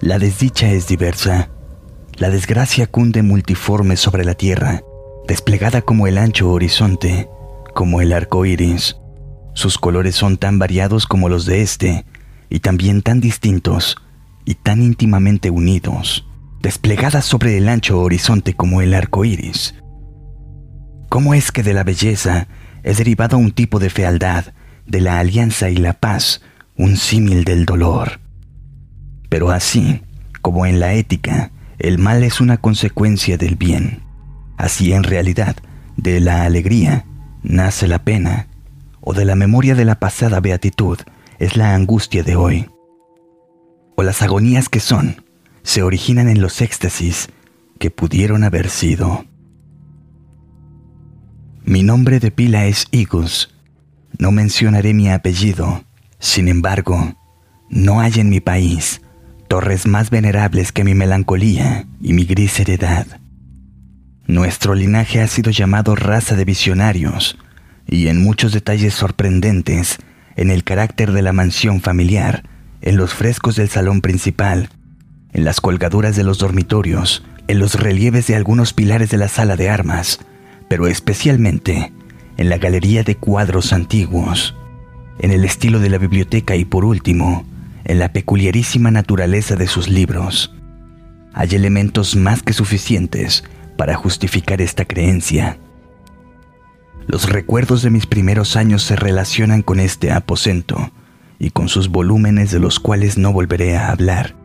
La desdicha es diversa. La desgracia cunde multiforme sobre la tierra, desplegada como el ancho horizonte, como el arco iris. Sus colores son tan variados como los de este, y también tan distintos y tan íntimamente unidos, desplegadas sobre el ancho horizonte como el arco iris. ¿Cómo es que de la belleza es derivado un tipo de fealdad, de la alianza y la paz, un símil del dolor? Pero así, como en la ética, el mal es una consecuencia del bien. Así en realidad, de la alegría nace la pena, o de la memoria de la pasada beatitud es la angustia de hoy. O las agonías que son se originan en los éxtasis que pudieron haber sido. Mi nombre de pila es Igus. No mencionaré mi apellido. Sin embargo, no hay en mi país torres más venerables que mi melancolía y mi gris heredad. Nuestro linaje ha sido llamado raza de visionarios, y en muchos detalles sorprendentes, en el carácter de la mansión familiar, en los frescos del salón principal, en las colgaduras de los dormitorios, en los relieves de algunos pilares de la sala de armas, pero especialmente en la galería de cuadros antiguos, en el estilo de la biblioteca y por último, en la peculiarísima naturaleza de sus libros. Hay elementos más que suficientes para justificar esta creencia. Los recuerdos de mis primeros años se relacionan con este aposento y con sus volúmenes de los cuales no volveré a hablar.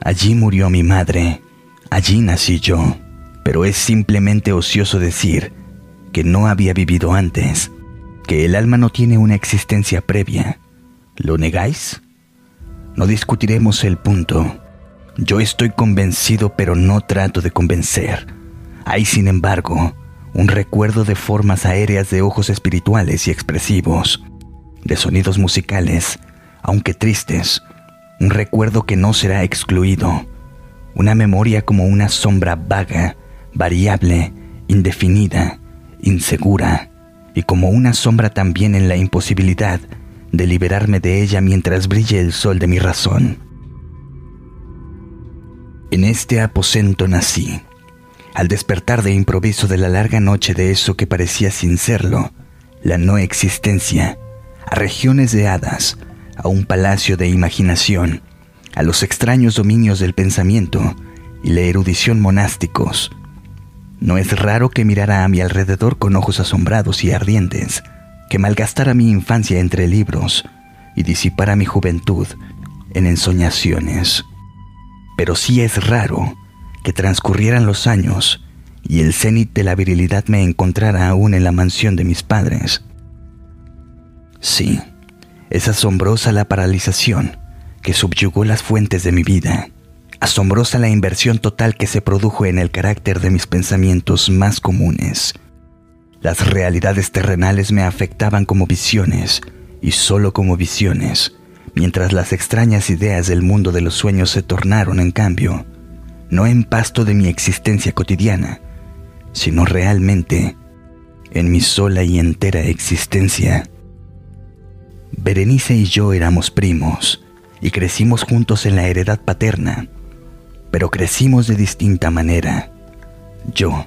Allí murió mi madre, allí nací yo, pero es simplemente ocioso decir que no había vivido antes, que el alma no tiene una existencia previa. ¿Lo negáis? No discutiremos el punto. Yo estoy convencido pero no trato de convencer. Hay, sin embargo, un recuerdo de formas aéreas de ojos espirituales y expresivos, de sonidos musicales, aunque tristes, un recuerdo que no será excluido, una memoria como una sombra vaga, variable, indefinida, insegura, y como una sombra también en la imposibilidad de liberarme de ella mientras brille el sol de mi razón. En este aposento nací, al despertar de improviso de la larga noche de eso que parecía sin serlo, la no existencia, a regiones de hadas, a un palacio de imaginación, a los extraños dominios del pensamiento y la erudición monásticos. No es raro que mirara a mi alrededor con ojos asombrados y ardientes, que malgastara mi infancia entre libros y disipara mi juventud en ensoñaciones. Pero sí es raro que transcurrieran los años y el cenit de la virilidad me encontrara aún en la mansión de mis padres. Sí, es asombrosa la paralización que subyugó las fuentes de mi vida, asombrosa la inversión total que se produjo en el carácter de mis pensamientos más comunes las realidades terrenales me afectaban como visiones, y solo como visiones, mientras las extrañas ideas del mundo de los sueños se tornaron, en cambio, no en pasto de mi existencia cotidiana, sino realmente en mi sola y entera existencia. Berenice y yo éramos primos y crecimos juntos en la heredad paterna, pero crecimos de distinta manera. Yo,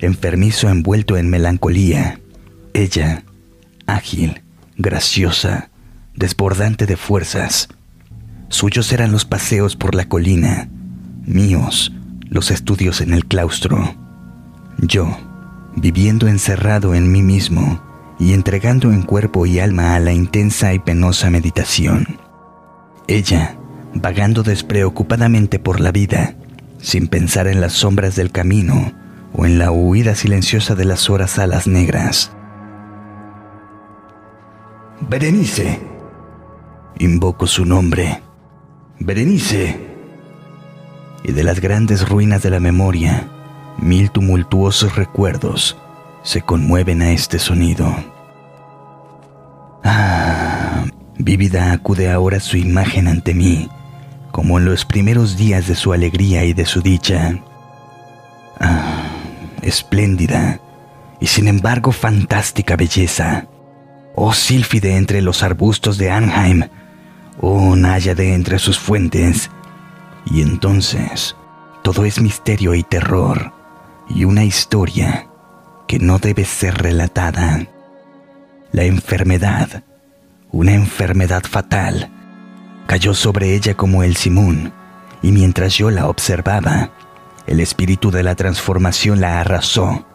enfermizo envuelto en melancolía. Ella, ágil, graciosa, desbordante de fuerzas. Suyos eran los paseos por la colina, míos los estudios en el claustro. Yo, viviendo encerrado en mí mismo y entregando en cuerpo y alma a la intensa y penosa meditación. Ella, vagando despreocupadamente por la vida, sin pensar en las sombras del camino o en la huida silenciosa de las horas alas negras. Berenice. Invoco su nombre. Berenice. Y de las grandes ruinas de la memoria, mil tumultuosos recuerdos se conmueven a este sonido. Ah, vívida acude ahora su imagen ante mí, como en los primeros días de su alegría y de su dicha. Ah, espléndida y sin embargo fantástica belleza. Oh sílfide entre los arbustos de Anheim, oh náyade entre sus fuentes, Y entonces, todo es misterio y terror, y una historia que no debe ser relatada. La enfermedad, una enfermedad fatal, cayó sobre ella como el simón, y mientras yo la observaba, el espíritu de la transformación la arrasó,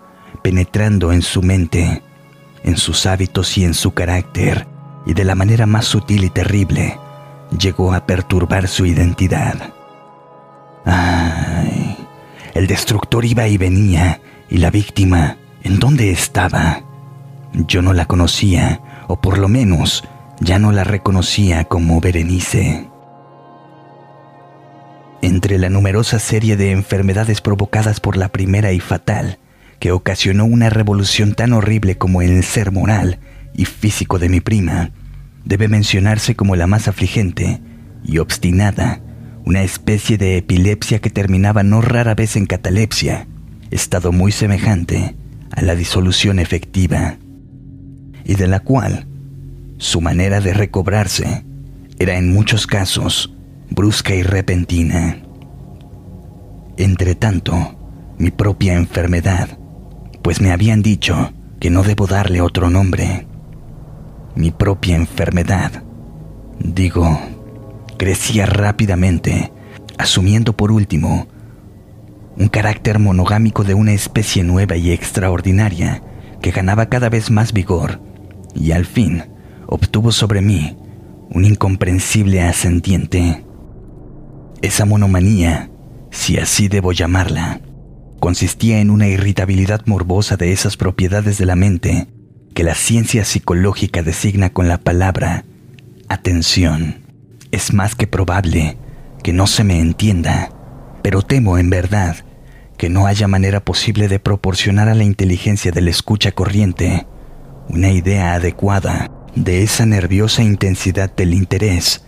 penetrando en su mente, en sus hábitos y en su carácter, y de la manera más sutil y terrible, llegó a perturbar su identidad. Ay, el destructor iba y venía, y la víctima, ¿en dónde estaba? Yo no la conocía, o por lo menos ya no la reconocía como Berenice. Entre la numerosa serie de enfermedades provocadas por la primera y fatal, que ocasionó una revolución tan horrible como el ser moral y físico de mi prima, debe mencionarse como la más afligente y obstinada, una especie de epilepsia que terminaba no rara vez en catalepsia, estado muy semejante a la disolución efectiva, y de la cual su manera de recobrarse era en muchos casos brusca y repentina. Entretanto, mi propia enfermedad, pues me habían dicho que no debo darle otro nombre. Mi propia enfermedad, digo, crecía rápidamente, asumiendo por último un carácter monogámico de una especie nueva y extraordinaria que ganaba cada vez más vigor y al fin obtuvo sobre mí un incomprensible ascendiente. Esa monomanía, si así debo llamarla, consistía en una irritabilidad morbosa de esas propiedades de la mente que la ciencia psicológica designa con la palabra atención. Es más que probable que no se me entienda, pero temo en verdad que no haya manera posible de proporcionar a la inteligencia de la escucha corriente una idea adecuada de esa nerviosa intensidad del interés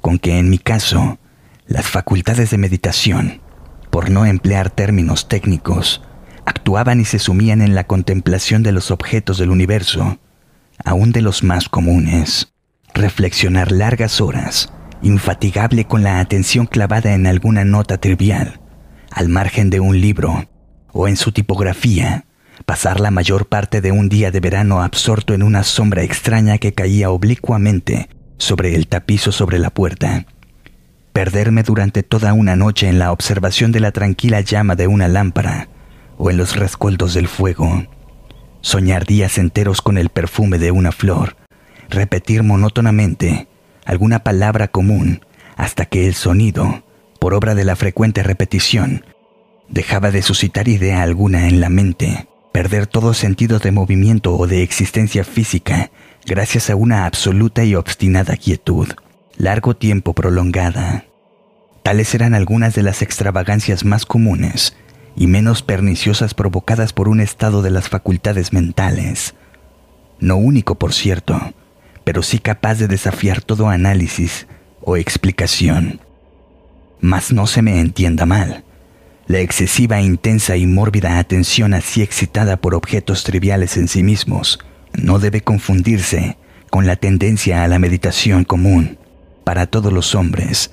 con que en mi caso las facultades de meditación, por no emplear términos técnicos, actuaban y se sumían en la contemplación de los objetos del universo, aún de los más comunes. Reflexionar largas horas, infatigable con la atención clavada en alguna nota trivial, al margen de un libro, o en su tipografía, pasar la mayor parte de un día de verano absorto en una sombra extraña que caía oblicuamente sobre el tapizo sobre la puerta. Perderme durante toda una noche en la observación de la tranquila llama de una lámpara o en los rescoldos del fuego. Soñar días enteros con el perfume de una flor. Repetir monótonamente alguna palabra común hasta que el sonido, por obra de la frecuente repetición, dejaba de suscitar idea alguna en la mente perder todo sentido de movimiento o de existencia física gracias a una absoluta y obstinada quietud, largo tiempo prolongada. Tales eran algunas de las extravagancias más comunes y menos perniciosas provocadas por un estado de las facultades mentales. No único, por cierto, pero sí capaz de desafiar todo análisis o explicación. Mas no se me entienda mal. La excesiva, intensa y mórbida atención así excitada por objetos triviales en sí mismos no debe confundirse con la tendencia a la meditación común para todos los hombres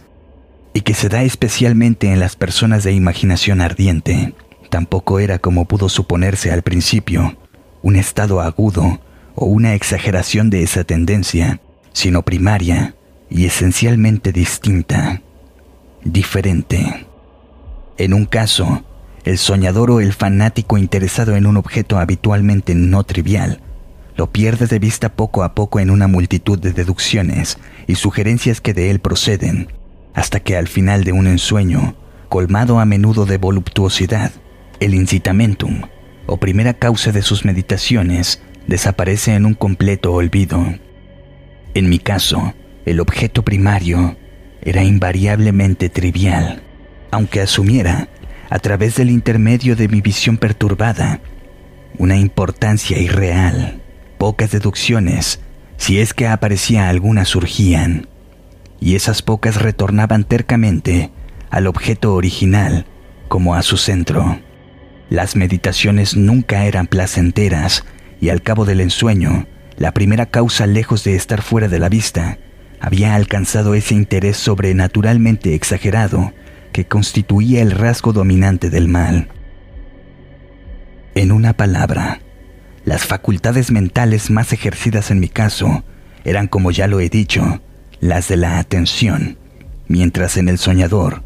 y que se da especialmente en las personas de imaginación ardiente. Tampoco era como pudo suponerse al principio un estado agudo o una exageración de esa tendencia, sino primaria y esencialmente distinta, diferente. En un caso, el soñador o el fanático interesado en un objeto habitualmente no trivial lo pierde de vista poco a poco en una multitud de deducciones y sugerencias que de él proceden, hasta que al final de un ensueño, colmado a menudo de voluptuosidad, el incitamentum, o primera causa de sus meditaciones, desaparece en un completo olvido. En mi caso, el objeto primario era invariablemente trivial aunque asumiera, a través del intermedio de mi visión perturbada, una importancia irreal. Pocas deducciones, si es que aparecía alguna, surgían, y esas pocas retornaban tercamente al objeto original como a su centro. Las meditaciones nunca eran placenteras y al cabo del ensueño, la primera causa lejos de estar fuera de la vista, había alcanzado ese interés sobrenaturalmente exagerado que constituía el rasgo dominante del mal. En una palabra, las facultades mentales más ejercidas en mi caso eran, como ya lo he dicho, las de la atención, mientras en el soñador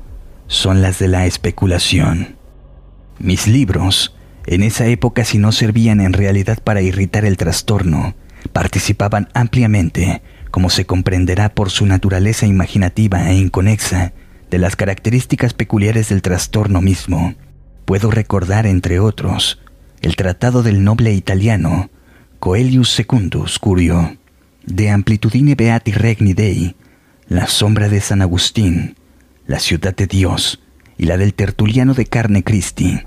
son las de la especulación. Mis libros, en esa época si no servían en realidad para irritar el trastorno, participaban ampliamente, como se comprenderá por su naturaleza imaginativa e inconexa, de las características peculiares del trastorno mismo. Puedo recordar, entre otros, el tratado del noble italiano Coelius Secundus Curio, de Amplitudine Beati Regni Dei, la sombra de San Agustín, la ciudad de Dios y la del tertuliano de carne Christi,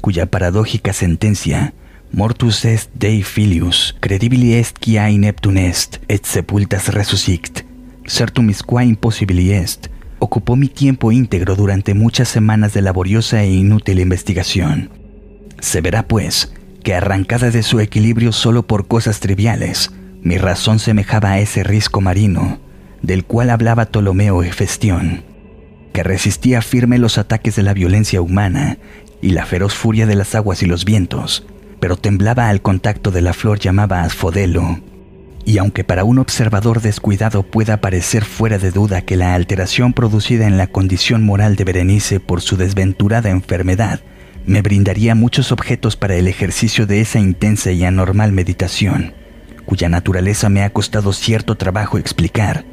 cuya paradójica sentencia Mortus est Dei filius, credibili est quia ineptum est, et sepultas resuscict, certum qua impossibili est, ocupó mi tiempo íntegro durante muchas semanas de laboriosa e inútil investigación. Se verá, pues, que arrancada de su equilibrio solo por cosas triviales, mi razón semejaba a ese risco marino, del cual hablaba Ptolomeo Hefestión, que resistía firme los ataques de la violencia humana y la feroz furia de las aguas y los vientos, pero temblaba al contacto de la flor llamada asfodelo. Y aunque para un observador descuidado pueda parecer fuera de duda que la alteración producida en la condición moral de Berenice por su desventurada enfermedad me brindaría muchos objetos para el ejercicio de esa intensa y anormal meditación, cuya naturaleza me ha costado cierto trabajo explicar.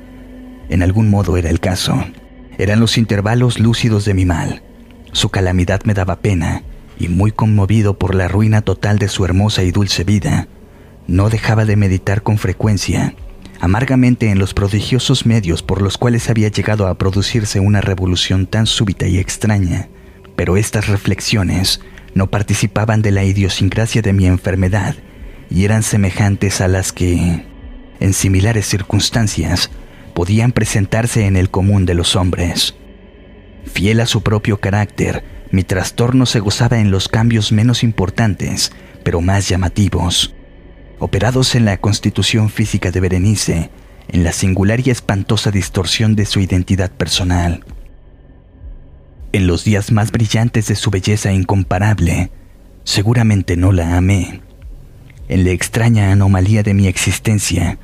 En algún modo era el caso. Eran los intervalos lúcidos de mi mal. Su calamidad me daba pena, y muy conmovido por la ruina total de su hermosa y dulce vida, no dejaba de meditar con frecuencia, amargamente en los prodigiosos medios por los cuales había llegado a producirse una revolución tan súbita y extraña pero estas reflexiones no participaban de la idiosincrasia de mi enfermedad y eran semejantes a las que, en similares circunstancias, podían presentarse en el común de los hombres. Fiel a su propio carácter, mi trastorno se gozaba en los cambios menos importantes, pero más llamativos, operados en la constitución física de Berenice, en la singular y espantosa distorsión de su identidad personal. En los días más brillantes de su belleza incomparable, seguramente no la amé. En la extraña anomalía de mi existencia,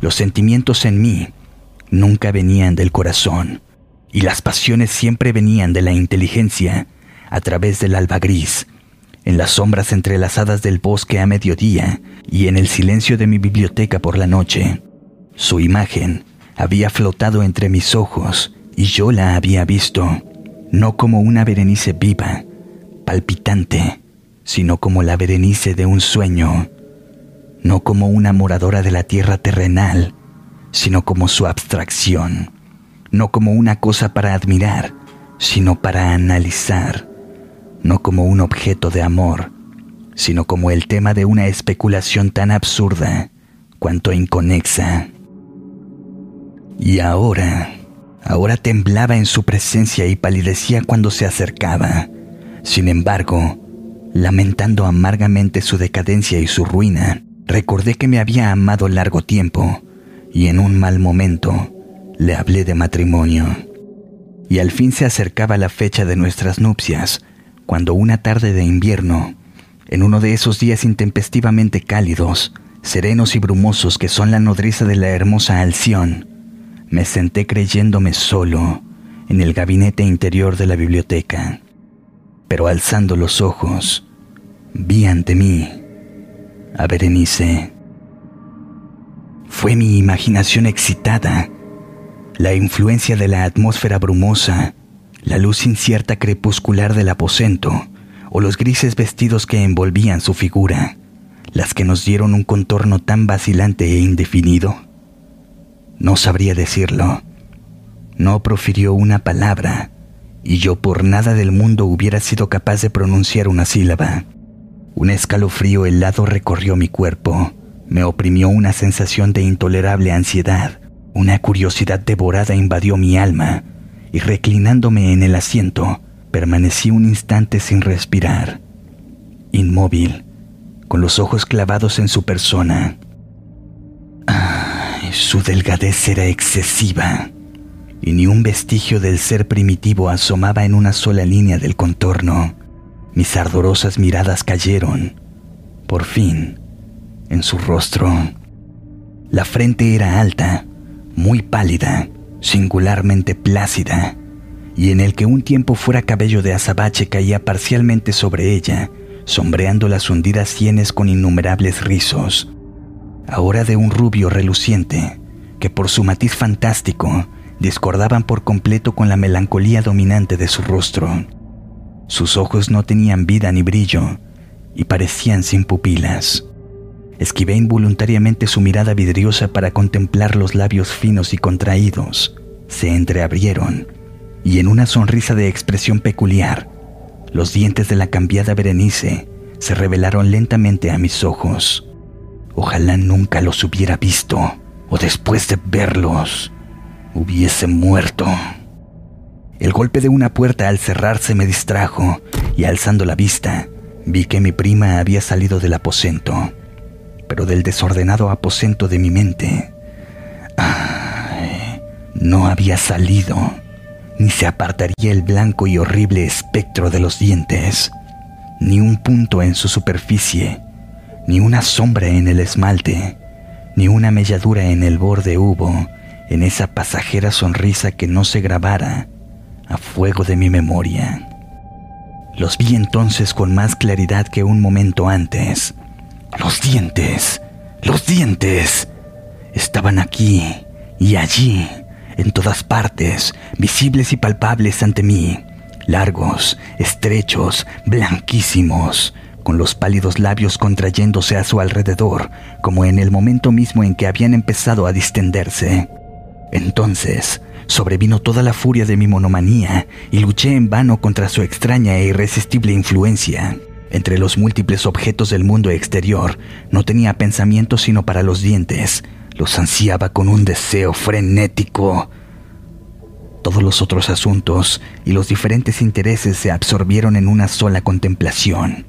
los sentimientos en mí nunca venían del corazón y las pasiones siempre venían de la inteligencia a través del alba gris, en las sombras entrelazadas del bosque a mediodía y en el silencio de mi biblioteca por la noche. Su imagen había flotado entre mis ojos y yo la había visto no como una Berenice viva, palpitante, sino como la Berenice de un sueño, no como una moradora de la tierra terrenal, sino como su abstracción, no como una cosa para admirar, sino para analizar, no como un objeto de amor, sino como el tema de una especulación tan absurda cuanto inconexa. Y ahora, Ahora temblaba en su presencia y palidecía cuando se acercaba. Sin embargo, lamentando amargamente su decadencia y su ruina, recordé que me había amado largo tiempo y en un mal momento le hablé de matrimonio. Y al fin se acercaba la fecha de nuestras nupcias, cuando una tarde de invierno, en uno de esos días intempestivamente cálidos, serenos y brumosos que son la nodriza de la hermosa Alción, me senté creyéndome solo en el gabinete interior de la biblioteca, pero alzando los ojos, vi ante mí a Berenice. Fue mi imaginación excitada, la influencia de la atmósfera brumosa, la luz incierta crepuscular del aposento o los grises vestidos que envolvían su figura, las que nos dieron un contorno tan vacilante e indefinido no sabría decirlo. No profirió una palabra, y yo por nada del mundo hubiera sido capaz de pronunciar una sílaba. Un escalofrío helado recorrió mi cuerpo, me oprimió una sensación de intolerable ansiedad, una curiosidad devorada invadió mi alma, y reclinándome en el asiento, permanecí un instante sin respirar, inmóvil, con los ojos clavados en su persona. Su delgadez era excesiva, y ni un vestigio del ser primitivo asomaba en una sola línea del contorno. Mis ardorosas miradas cayeron, por fin, en su rostro. La frente era alta, muy pálida, singularmente plácida, y en el que un tiempo fuera cabello de azabache caía parcialmente sobre ella, sombreando las hundidas sienes con innumerables rizos, ahora de un rubio reluciente, que por su matiz fantástico discordaban por completo con la melancolía dominante de su rostro. Sus ojos no tenían vida ni brillo y parecían sin pupilas. Esquivé involuntariamente su mirada vidriosa para contemplar los labios finos y contraídos. Se entreabrieron y en una sonrisa de expresión peculiar, los dientes de la cambiada Berenice se revelaron lentamente a mis ojos. Ojalá nunca los hubiera visto, o después de verlos, hubiese muerto. El golpe de una puerta al cerrarse me distrajo y alzando la vista, vi que mi prima había salido del aposento, pero del desordenado aposento de mi mente. no había salido, ni se apartaría el blanco y horrible espectro de los dientes, ni un punto en su superficie ni una sombra en el esmalte, ni una melladura en el borde hubo en esa pasajera sonrisa que no se grabara a fuego de mi memoria. Los vi entonces con más claridad que un momento antes. Los dientes, los dientes, estaban aquí y allí, en todas partes, visibles y palpables ante mí, largos, estrechos, blanquísimos, con los pálidos labios contrayéndose a su alrededor, como en el momento mismo en que habían empezado a distenderse. Entonces, sobrevino toda la furia de mi monomanía y luché en vano contra su extraña e irresistible influencia. Entre los múltiples objetos del mundo exterior, no tenía pensamiento sino para los dientes. Los ansiaba con un deseo frenético. Todos los otros asuntos y los diferentes intereses se absorbieron en una sola contemplación.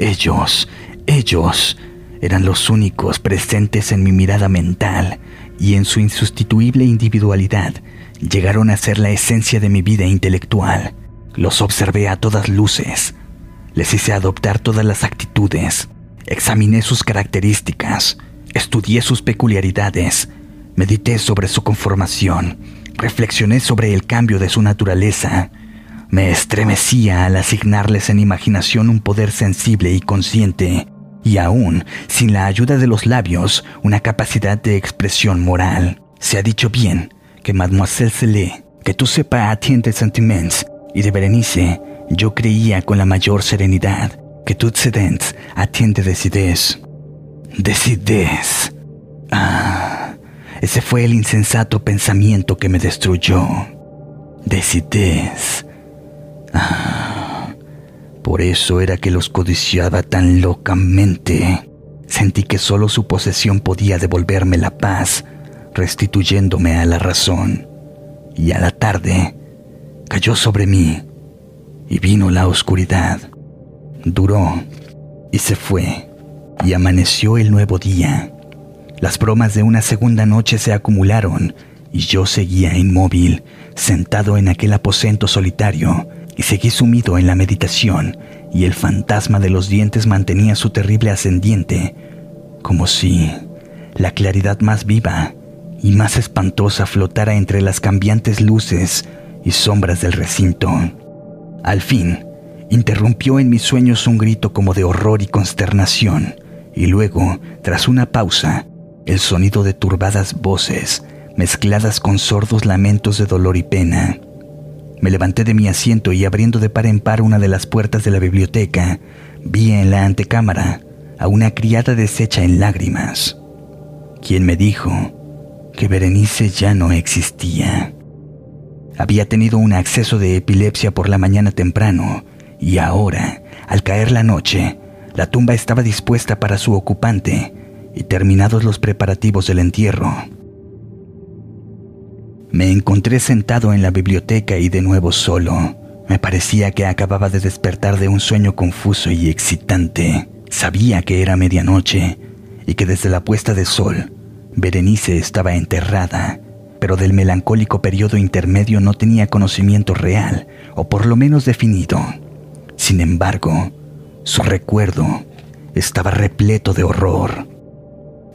Ellos, ellos, eran los únicos presentes en mi mirada mental y en su insustituible individualidad llegaron a ser la esencia de mi vida intelectual. Los observé a todas luces, les hice adoptar todas las actitudes, examiné sus características, estudié sus peculiaridades, medité sobre su conformación, reflexioné sobre el cambio de su naturaleza, me estremecía al asignarles en imaginación un poder sensible y consciente, y aún, sin la ayuda de los labios, una capacidad de expresión moral. Se ha dicho bien que Mademoiselle Celé, que tú sepa atiende sentiments, y de Berenice, yo creía con la mayor serenidad que tú sedens atiende decides. Decides. Ah, ese fue el insensato pensamiento que me destruyó. Decides Ah, por eso era que los codiciaba tan locamente. Sentí que solo su posesión podía devolverme la paz, restituyéndome a la razón. Y a la tarde cayó sobre mí y vino la oscuridad. Duró y se fue y amaneció el nuevo día. Las bromas de una segunda noche se acumularon y yo seguía inmóvil, sentado en aquel aposento solitario, y seguí sumido en la meditación y el fantasma de los dientes mantenía su terrible ascendiente, como si la claridad más viva y más espantosa flotara entre las cambiantes luces y sombras del recinto. Al fin, interrumpió en mis sueños un grito como de horror y consternación, y luego, tras una pausa, el sonido de turbadas voces, mezcladas con sordos lamentos de dolor y pena. Me levanté de mi asiento y abriendo de par en par una de las puertas de la biblioteca, vi en la antecámara a una criada deshecha en lágrimas, quien me dijo que Berenice ya no existía. Había tenido un acceso de epilepsia por la mañana temprano y ahora, al caer la noche, la tumba estaba dispuesta para su ocupante y terminados los preparativos del entierro. Me encontré sentado en la biblioteca y de nuevo solo. Me parecía que acababa de despertar de un sueño confuso y excitante. Sabía que era medianoche y que desde la puesta de sol Berenice estaba enterrada, pero del melancólico periodo intermedio no tenía conocimiento real, o por lo menos definido. Sin embargo, su recuerdo estaba repleto de horror.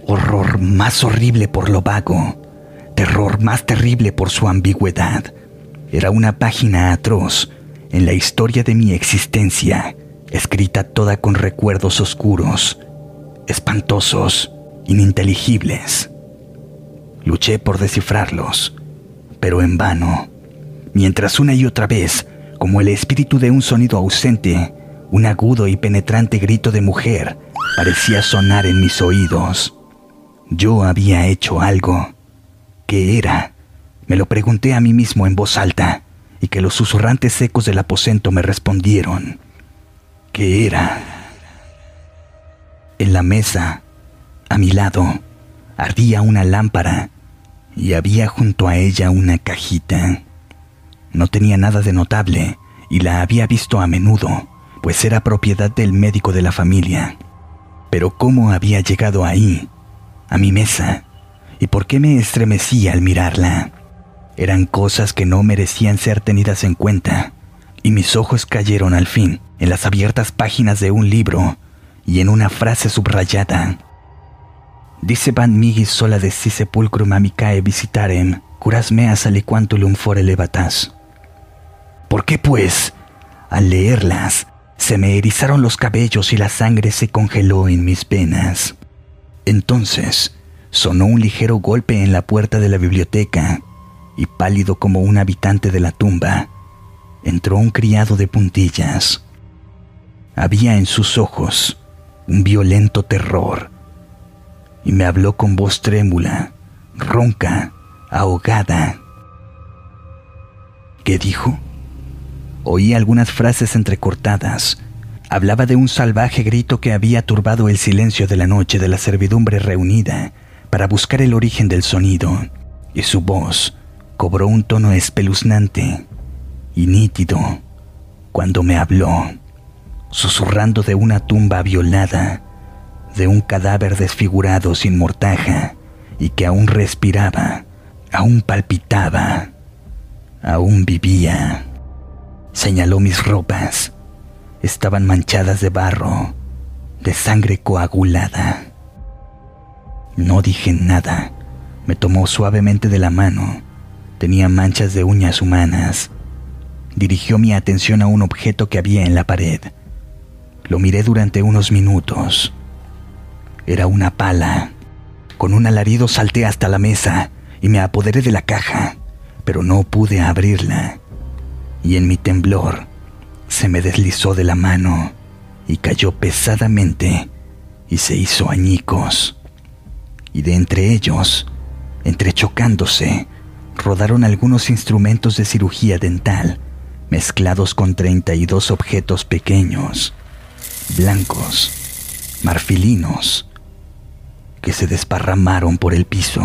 Horror más horrible por lo vago, terror más terrible por su ambigüedad. Era una página atroz en la historia de mi existencia, escrita toda con recuerdos oscuros, espantosos, ininteligibles. Luché por descifrarlos, pero en vano, mientras una y otra vez, como el espíritu de un sonido ausente, un agudo y penetrante grito de mujer parecía sonar en mis oídos. Yo había hecho algo. ¿Qué era? Me lo pregunté a mí mismo en voz alta y que los susurrantes ecos del aposento me respondieron. ¿Qué era? En la mesa, a mi lado, ardía una lámpara y había junto a ella una cajita. No tenía nada de notable y la había visto a menudo, pues era propiedad del médico de la familia. Pero ¿cómo había llegado ahí, a mi mesa? ¿Y por qué me estremecía al mirarla? Eran cosas que no merecían ser tenidas en cuenta, y mis ojos cayeron al fin en las abiertas páginas de un libro y en una frase subrayada. Dice van migi sola de si sepulcrum amicae visitarem, curas meas aliquantulum fore levatas. ¿Por qué, pues? Al leerlas, se me erizaron los cabellos y la sangre se congeló en mis venas. Entonces, sonó un ligero golpe en la puerta de la biblioteca y pálido como un habitante de la tumba, entró un criado de puntillas. Había en sus ojos un violento terror y me habló con voz trémula, ronca, ahogada. ¿Qué dijo? Oí algunas frases entrecortadas. Hablaba de un salvaje grito que había turbado el silencio de la noche de la servidumbre reunida para buscar el origen del sonido, y su voz cobró un tono espeluznante y nítido cuando me habló, susurrando de una tumba violada, de un cadáver desfigurado sin mortaja y que aún respiraba, aún palpitaba, aún vivía. Señaló mis ropas. Estaban manchadas de barro, de sangre coagulada. No dije nada. Me tomó suavemente de la mano Tenía manchas de uñas humanas. Dirigió mi atención a un objeto que había en la pared. Lo miré durante unos minutos. Era una pala. Con un alarido salté hasta la mesa y me apoderé de la caja, pero no pude abrirla. Y en mi temblor se me deslizó de la mano y cayó pesadamente y se hizo añicos. Y de entre ellos, entrechocándose, rodaron algunos instrumentos de cirugía dental mezclados con 32 objetos pequeños, blancos, marfilinos, que se desparramaron por el piso.